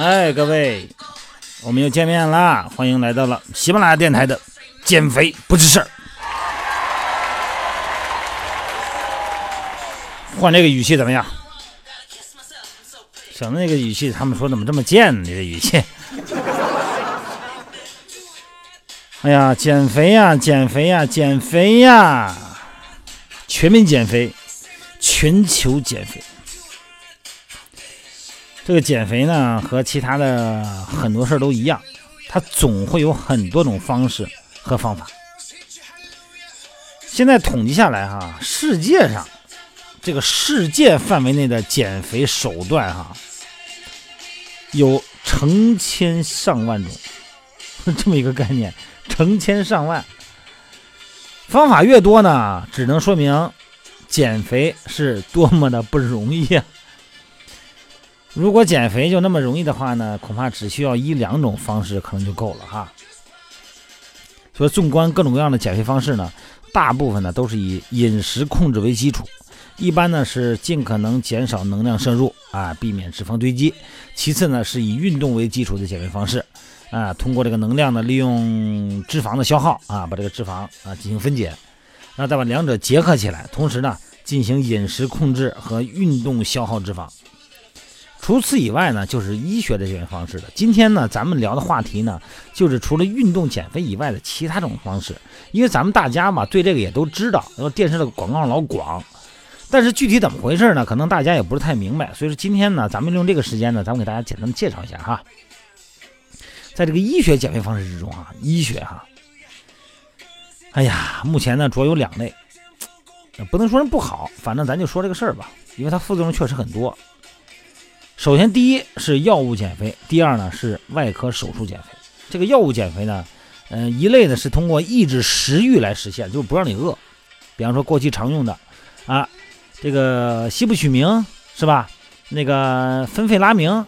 哎，各位，我们又见面啦！欢迎来到了喜马拉雅电台的减肥不是事儿。换这个语气怎么样？省得那个语气，他们说怎么这么贱？你这语气。哎呀，减肥呀，减肥呀，减肥呀！全民减肥，全球减肥。这个减肥呢，和其他的很多事都一样，它总会有很多种方式和方法。现在统计下来哈，世界上这个世界范围内的减肥手段哈，有成千上万种，这么一个概念。成千上万，方法越多呢，只能说明减肥是多么的不容易！如果减肥就那么容易的话呢，恐怕只需要一两种方式可能就够了哈。所以，纵观各种各样的减肥方式呢，大部分呢都是以饮食控制为基础，一般呢是尽可能减少能量摄入啊，避免脂肪堆积；其次呢是以运动为基础的减肥方式。啊，通过这个能量呢，利用脂肪的消耗啊，把这个脂肪啊进行分解，那再把两者结合起来，同时呢进行饮食控制和运动消耗脂肪。除此以外呢，就是医学的减肥方式了。今天呢，咱们聊的话题呢，就是除了运动减肥以外的其他种方式。因为咱们大家嘛，对这个也都知道，然后电视的广告老广，但是具体怎么回事呢？可能大家也不是太明白。所以说今天呢，咱们用这个时间呢，咱们给大家简单的介绍一下哈。在这个医学减肥方式之中啊，医学哈，哎呀，目前呢主要有两类，不能说人不好，反正咱就说这个事儿吧，因为它副作用确实很多。首先，第一是药物减肥，第二呢是外科手术减肥。这个药物减肥呢，嗯，一类呢是通过抑制食欲来实现，就是不让你饿，比方说过去常用的啊，这个西布曲明是吧？那个芬费拉明。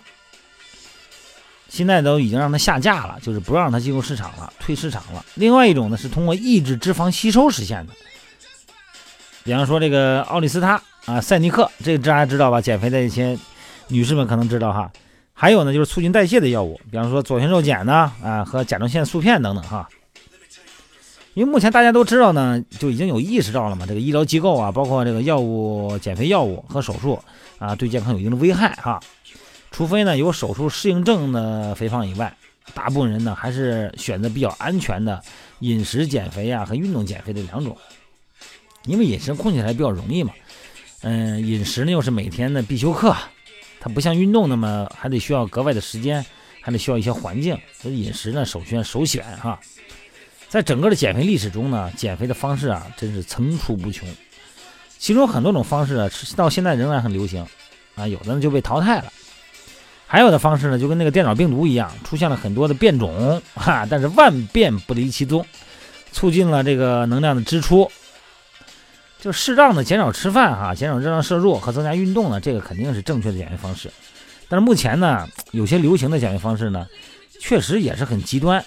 现在都已经让它下架了，就是不让它进入市场了，退市场了。另外一种呢，是通过抑制脂肪吸收实现的，比方说这个奥利司他啊、赛尼克，这个大家知道吧？减肥的一些女士们可能知道哈。还有呢，就是促进代谢的药物，比方说左旋肉碱呢，啊和甲状腺素片等等哈。因为目前大家都知道呢，就已经有意识到了嘛，这个医疗机构啊，包括这个药物、减肥药物和手术啊，对健康有一定的危害哈。除非呢有手术适应症的肥胖以外，大部分人呢还是选择比较安全的饮食减肥啊和运动减肥这两种，因为饮食控制起来比较容易嘛。嗯，饮食呢又是每天的必修课，它不像运动那么还得需要格外的时间，还得需要一些环境，所以饮食呢首选首选哈。在整个的减肥历史中呢，减肥的方式啊真是层出不穷，其中很多种方式啊到现在仍然很流行啊，有的呢就被淘汰了。还有的方式呢，就跟那个电脑病毒一样，出现了很多的变种，哈，但是万变不离其宗，促进了这个能量的支出，就适当的减少吃饭，哈，减少热量摄入和增加运动呢，这个肯定是正确的减肥方式。但是目前呢，有些流行的减肥方式呢，确实也是很极端，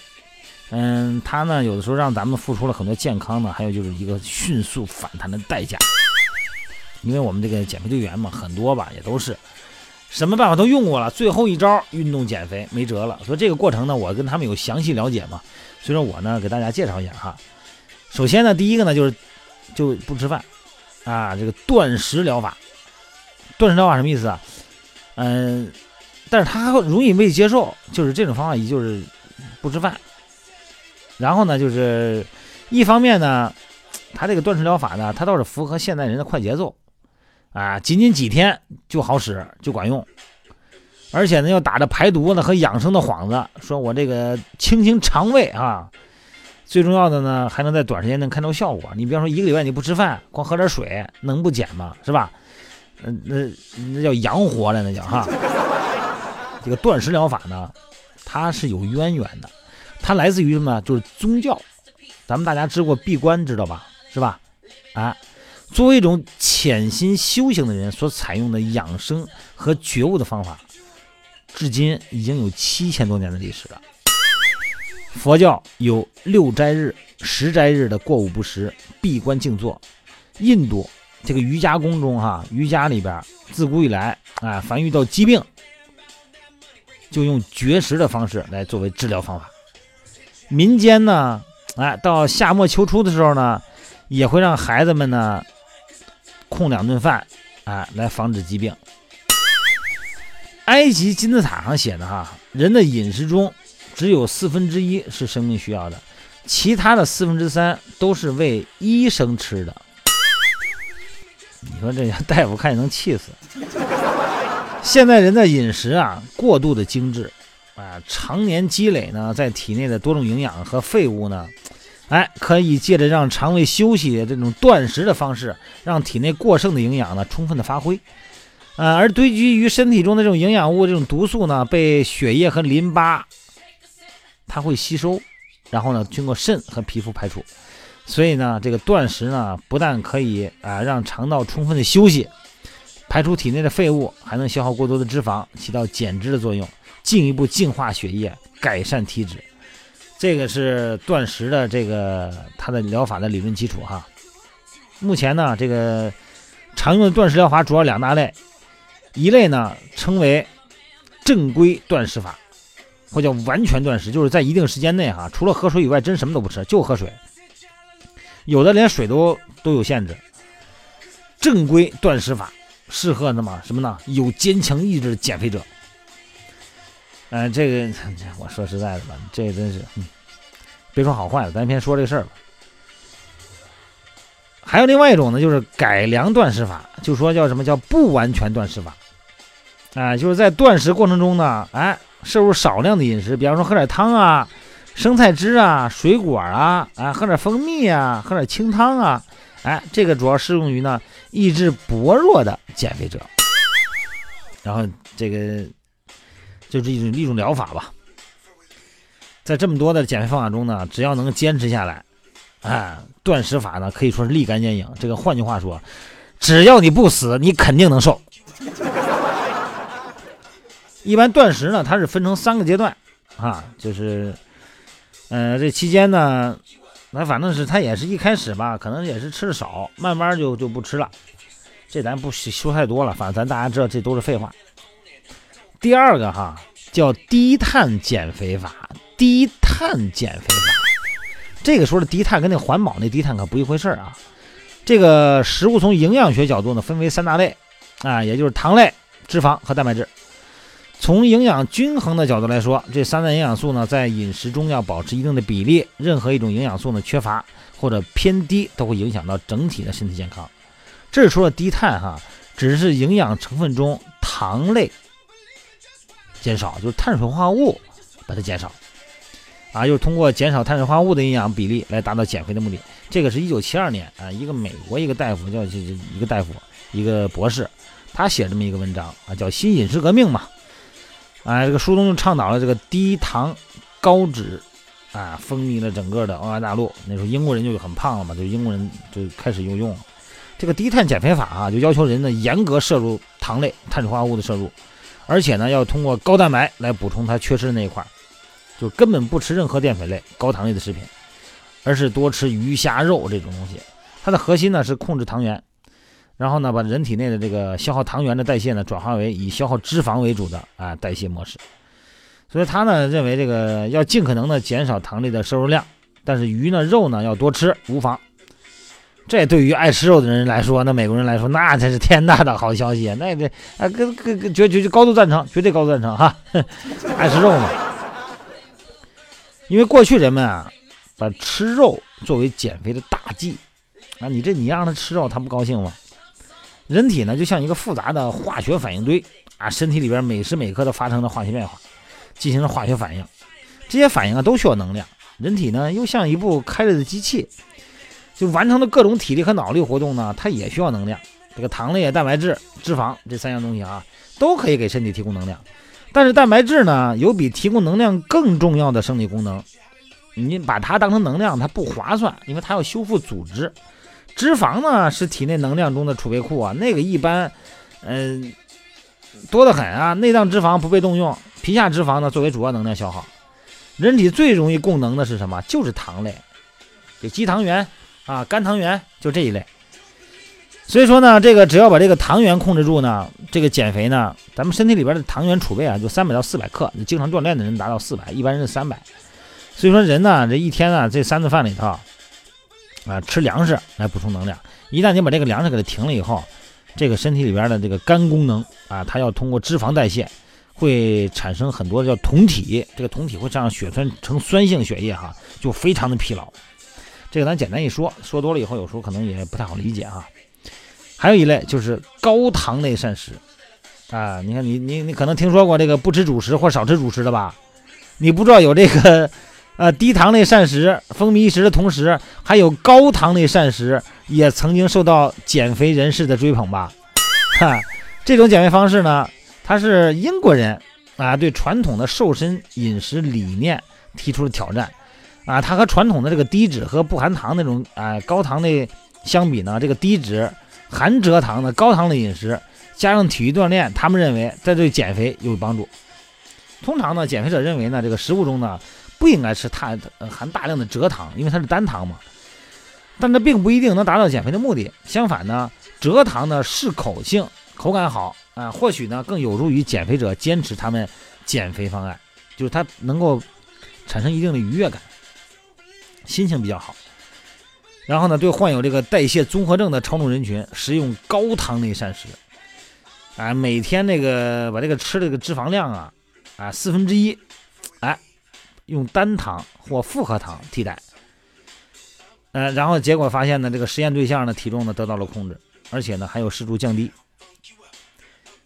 嗯，它呢有的时候让咱们付出了很多健康呢，还有就是一个迅速反弹的代价，因为我们这个减肥队员嘛，很多吧，也都是。什么办法都用过了，最后一招运动减肥没辙了。所以这个过程呢，我跟他们有详细了解嘛。所以说我呢给大家介绍一下哈。首先呢，第一个呢就是就不吃饭啊，这个断食疗法。断食疗法什么意思啊？嗯，但是他容易被接受，就是这种方法，也就是不吃饭。然后呢，就是一方面呢，他这个断食疗法呢，它倒是符合现代人的快节奏。啊，仅仅几天就好使，就管用，而且呢，又打着排毒呢和养生的幌子，说我这个清清肠胃啊，最重要的呢，还能在短时间内看到效果。你比方说一个礼拜你不吃饭，光喝点水，能不减吗？是吧？嗯，那那叫阳活了，那叫哈。这个断食疗法呢，它是有渊源的，它来自于什么？就是宗教。咱们大家知过闭关，知道吧？是吧？啊。作为一种潜心修行的人所采用的养生和觉悟的方法，至今已经有七千多年的历史了。佛教有六斋日、十斋日的过午不食、闭关静坐。印度这个瑜伽宫中，哈，瑜伽里边自古以来，啊，凡遇到疾病，就用绝食的方式来作为治疗方法。民间呢，哎，到夏末秋初的时候呢，也会让孩子们呢空两顿饭，哎，来防止疾病。埃及金字塔上写的哈，人的饮食中只有四分之一是生命需要的，其他的四分之三都是为医生吃的。你说这大夫看见能气死。现在人的饮食啊过度的精致，啊，常年积累呢在体内的多种营养和废物呢，哎，可以借着让肠胃休息这种断食的方式，让体内过剩的营养呢充分的发挥。呃，而堆积于身体中的这种营养物、这种毒素呢，被血液和淋巴，它会吸收，然后呢，经过肾和皮肤排出。所以呢，这个断食呢，不但可以啊让肠道充分的休息，排出体内的废物，还能消耗过多的脂肪，起到减脂的作用，进一步净化血液，改善体质。这个是断食的这个它的疗法的理论基础哈。目前呢，这个常用的断食疗法主要两大类。一类呢称为正规断食法，或叫完全断食，就是在一定时间内哈，除了喝水以外，真什么都不吃，就喝水。有的连水都都有限制。正规断食法适合那么什么呢？有坚强意志的减肥者。哎，这个我说实在的吧，这真是，别说好坏了，咱先说这事儿吧。还有另外一种呢，就是改良断食法，就说叫什么叫不完全断食法。啊，就是在断食过程中呢，哎，摄入少量的饮食，比方说喝点汤啊、生菜汁啊、水果啊，啊，喝点蜂蜜啊，喝点清汤啊，哎，这个主要适用于呢意志薄弱的减肥者。然后这个就是一种一种疗法吧，在这么多的减肥方法中呢，只要能坚持下来，哎，断食法呢可以说是立竿见影。这个换句话说，只要你不死，你肯定能瘦。一般断食呢，它是分成三个阶段，啊，就是，呃，这期间呢，那反正是它也是一开始吧，可能也是吃的少，慢慢就就不吃了。这咱不说太多了，反正咱大家知道这都是废话。第二个哈叫低碳减肥法，低碳减肥法，这个说的低碳跟那环保那低碳可不一回事儿啊。这个食物从营养学角度呢，分为三大类，啊，也就是糖类、脂肪和蛋白质。从营养均衡的角度来说，这三大营养素呢，在饮食中要保持一定的比例。任何一种营养素呢缺乏或者偏低，都会影响到整体的身体健康。这是说的低碳哈，只是营养成分中糖类减少，就是碳水化合物把它减少啊，又通过减少碳水化合物的营养比例来达到减肥的目的。这个是一九七二年啊，一个美国一个大夫叫这这一个大夫一个博士，他写这么一个文章啊，叫《新饮食革命》嘛。哎，这个书中就倡导了这个低糖、高脂，啊，风靡了整个的欧亚大陆。那时候英国人就很胖了嘛，就英国人就开始用用这个低碳减肥法啊，就要求人呢严格摄入糖类、碳水化合物的摄入，而且呢要通过高蛋白来补充它缺失的那一块，就根本不吃任何淀粉类、高糖类的食品，而是多吃鱼虾肉这种东西。它的核心呢是控制糖原。然后呢，把人体内的这个消耗糖原的代谢呢，转化为以消耗脂肪为主的啊代谢模式。所以他呢认为这个要尽可能的减少糖类的摄入量，但是鱼呢肉呢要多吃无妨。这对于爱吃肉的人来说，那美国人来说，那才是天大的好消息。那这啊，跟跟跟绝绝高度赞成，绝对高度赞成哈。爱吃肉嘛，因为过去人们啊，把吃肉作为减肥的大忌啊，你这你让他吃肉，他不高兴吗？人体呢，就像一个复杂的化学反应堆啊，身体里边每时每刻都发生着化学变化，进行了化学反应。这些反应啊，都需要能量。人体呢，又像一部开着的机器，就完成的各种体力和脑力活动呢，它也需要能量。这个糖类、蛋白质、脂肪这三样东西啊，都可以给身体提供能量。但是蛋白质呢，有比提供能量更重要的生理功能。你把它当成能量，它不划算，因为它要修复组织。脂肪呢是体内能量中的储备库啊，那个一般，嗯，多得很啊。内脏脂肪不被动用，皮下脂肪呢作为主要能量消耗。人体最容易供能的是什么？就是糖类，就肌糖原啊、肝糖原，就这一类。所以说呢，这个只要把这个糖原控制住呢，这个减肥呢，咱们身体里边的糖原储备啊，就三百到四百克，经常锻炼的人达到四百，一般人是三百。所以说人呢，这一天呢，这三顿饭里头啊，吃粮食来补充能量。一旦你把这个粮食给它停了以后，这个身体里边的这个肝功能啊，它要通过脂肪代谢，会产生很多叫酮体，这个酮体会让血栓成酸性血液哈，就非常的疲劳。这个咱简单一说，说多了以后有时候可能也不太好理解哈。还有一类就是高糖类膳食啊，你看你你你可能听说过这个不吃主食或少吃主食的吧？你不知道有这个呃低糖类膳食风靡一时的同时，还有高糖类膳食也曾经受到减肥人士的追捧吧？哈，这种减肥方式呢，它是英国人啊对传统的瘦身饮食理念提出了挑战啊，它和传统的这个低脂和不含糖那种啊高糖类相比呢，这个低脂。含蔗糖的高糖的饮食，加上体育锻炼，他们认为在对减肥有帮助。通常呢，减肥者认为呢，这个食物中呢不应该吃太含大量的蔗糖，因为它是单糖嘛。但这并不一定能达到减肥的目的。相反呢，蔗糖呢适口性，口感好啊，或许呢更有助于减肥者坚持他们减肥方案，就是它能够产生一定的愉悦感，心情比较好。然后呢，对患有这个代谢综合症的超重人群，食用高糖类膳食，啊，每天那个把这个吃的这个脂肪量啊，啊四分之一，用单糖或复合糖替代，呃，然后结果发现呢，这个实验对象的体重呢得到了控制，而且呢还有适度降低，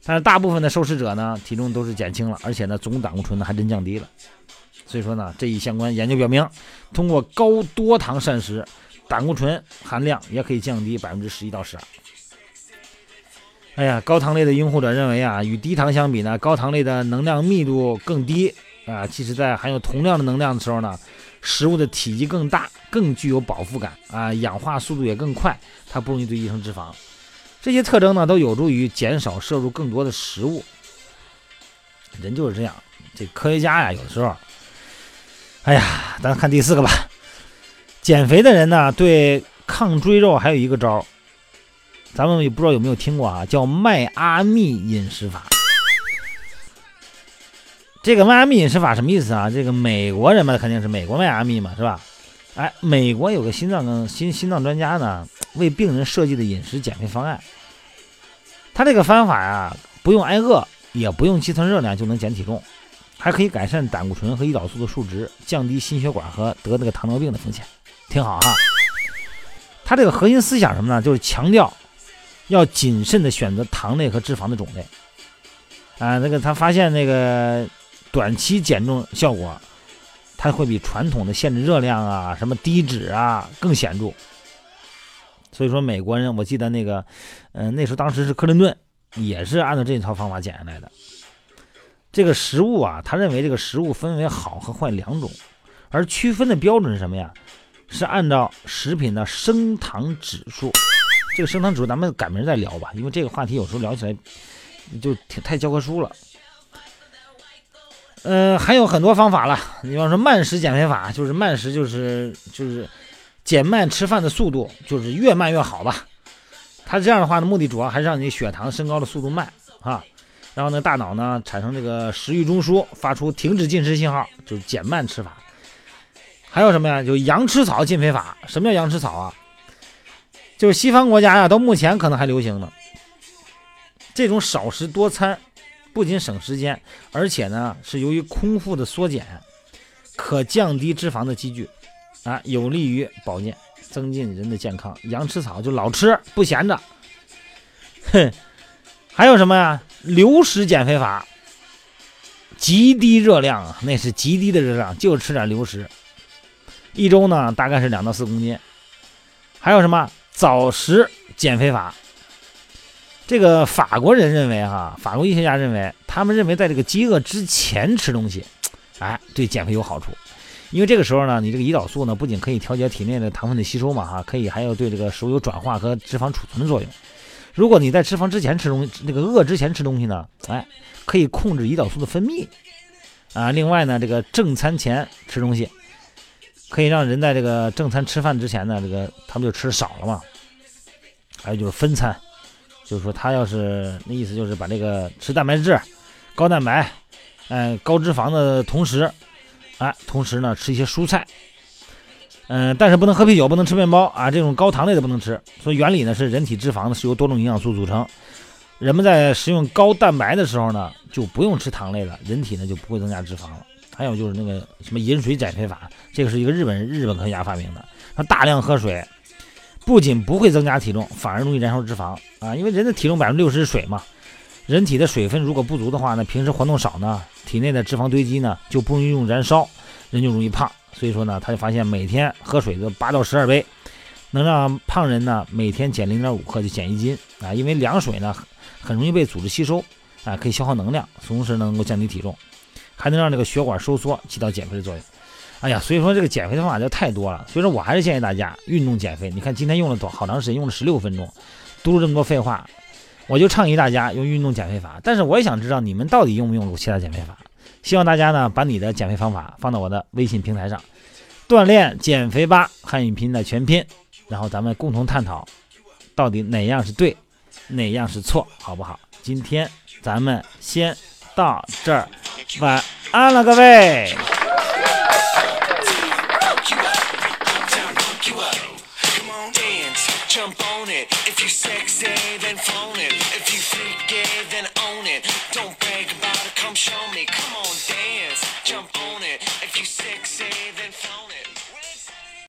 但是大部分的受试者呢体重都是减轻了，而且呢总胆固醇呢还真降低了，所以说呢这一相关研究表明，通过高多糖膳食。胆固醇含量也可以降低百分之十一到十二。哎呀，高糖类的拥护者认为啊，与低糖相比呢，高糖类的能量密度更低啊，即使在含有同样的能量的时候呢，食物的体积更大，更具有饱腹感啊，氧化速度也更快，它不容易堆积成脂肪。这些特征呢，都有助于减少摄入更多的食物。人就是这样，这科学家呀，有的时候，哎呀，咱看第四个吧。减肥的人呢，对抗赘肉还有一个招儿咱们也不知道有没有听过啊，叫迈阿密饮食法。这个迈阿密饮食法什么意思啊？这个美国人嘛，肯定是美国迈阿密嘛，是吧？哎，美国有个心脏心心脏专家呢，为病人设计的饮食减肥方案。他这个方法呀，不用挨饿，也不用计算热量就能减体重，还可以改善胆固醇和胰岛素的数值，降低心血管和得那个糖尿病的风险。挺好哈，他这个核心思想什么呢？就是强调要谨慎的选择糖类和脂肪的种类啊。那个他发现那个短期减重效果，它会比传统的限制热量啊、什么低脂啊更显著。所以说，美国人我记得那个，嗯，那时候当时是克林顿也是按照这一套方法减下来的。这个食物啊，他认为这个食物分为好和坏两种，而区分的标准是什么呀？是按照食品的升糖指数，这个升糖指数咱们改明儿再聊吧，因为这个话题有时候聊起来就挺太教科书了。嗯，还有很多方法了，你比方说慢食减肥法，就是慢食就是就是减慢吃饭的速度，就是越慢越好吧。它这样的话呢，目的主要还是让你血糖升高的速度慢啊，然后呢，大脑呢产生这个食欲中枢，发出停止进食信号，就是减慢吃法。还有什么呀？就羊吃草减肥法。什么叫羊吃草啊？就是西方国家呀，到目前可能还流行呢。这种少食多餐，不仅省时间，而且呢是由于空腹的缩减，可降低脂肪的积聚，啊，有利于保健，增进人的健康。羊吃草就老吃不闲着。哼，还有什么呀？流食减肥法，极低热量啊，那是极低的热量，就吃点流食。一周呢，大概是两到四公斤。还有什么早食减肥法？这个法国人认为，哈，法国医学家认为，他们认为在这个饥饿之前吃东西，哎，对减肥有好处。因为这个时候呢，你这个胰岛素呢，不仅可以调节体内的糖分的吸收嘛，哈，可以还要对这个食物有转化和脂肪储存的作用。如果你在脂肪之前吃东西，那个饿之前吃东西呢，哎，可以控制胰岛素的分泌。啊，另外呢，这个正餐前吃东西。可以让人在这个正餐吃饭之前呢，这个他们就吃少了嘛。还有就是分餐，就是说他要是那意思就是把这个吃蛋白质、高蛋白、嗯高脂肪的同时，哎，同时呢吃一些蔬菜，嗯，但是不能喝啤酒，不能吃面包啊，这种高糖类的不能吃。所以原理呢是人体脂肪呢是由多种营养素组成，人们在食用高蛋白的时候呢就不用吃糖类了，人体呢就不会增加脂肪了。还有就是那个什么饮水减肥法，这个是一个日本日本科学家发明的。他大量喝水，不仅不会增加体重，反而容易燃烧脂肪啊！因为人的体重百分之六十是水嘛，人体的水分如果不足的话呢，平时活动少呢，体内的脂肪堆积呢就不容易用燃烧，人就容易胖。所以说呢，他就发现每天喝水的八到十二杯，能让胖人呢每天减零点五克就减一斤啊！因为凉水呢很容易被组织吸收啊，可以消耗能量，同时能够降低体重。还能让这个血管收缩，起到减肥的作用。哎呀，所以说这个减肥的方法就太多了。所以说我还是建议大家运动减肥。你看今天用了多好长时间，用了十六分钟，读了这么多废话，我就倡议大家用运动减肥法。但是我也想知道你们到底用不用其他减肥法。希望大家呢把你的减肥方法放到我的微信平台上，锻炼减肥吧汉语拼音的全拼，然后咱们共同探讨到底哪样是对，哪样是错，好不好？今天咱们先到这儿。晚安了，各位。Jump on it. If you sexy, then phone it. If you freaky, then own it. Don't brag about it, come show me. Come on, dance.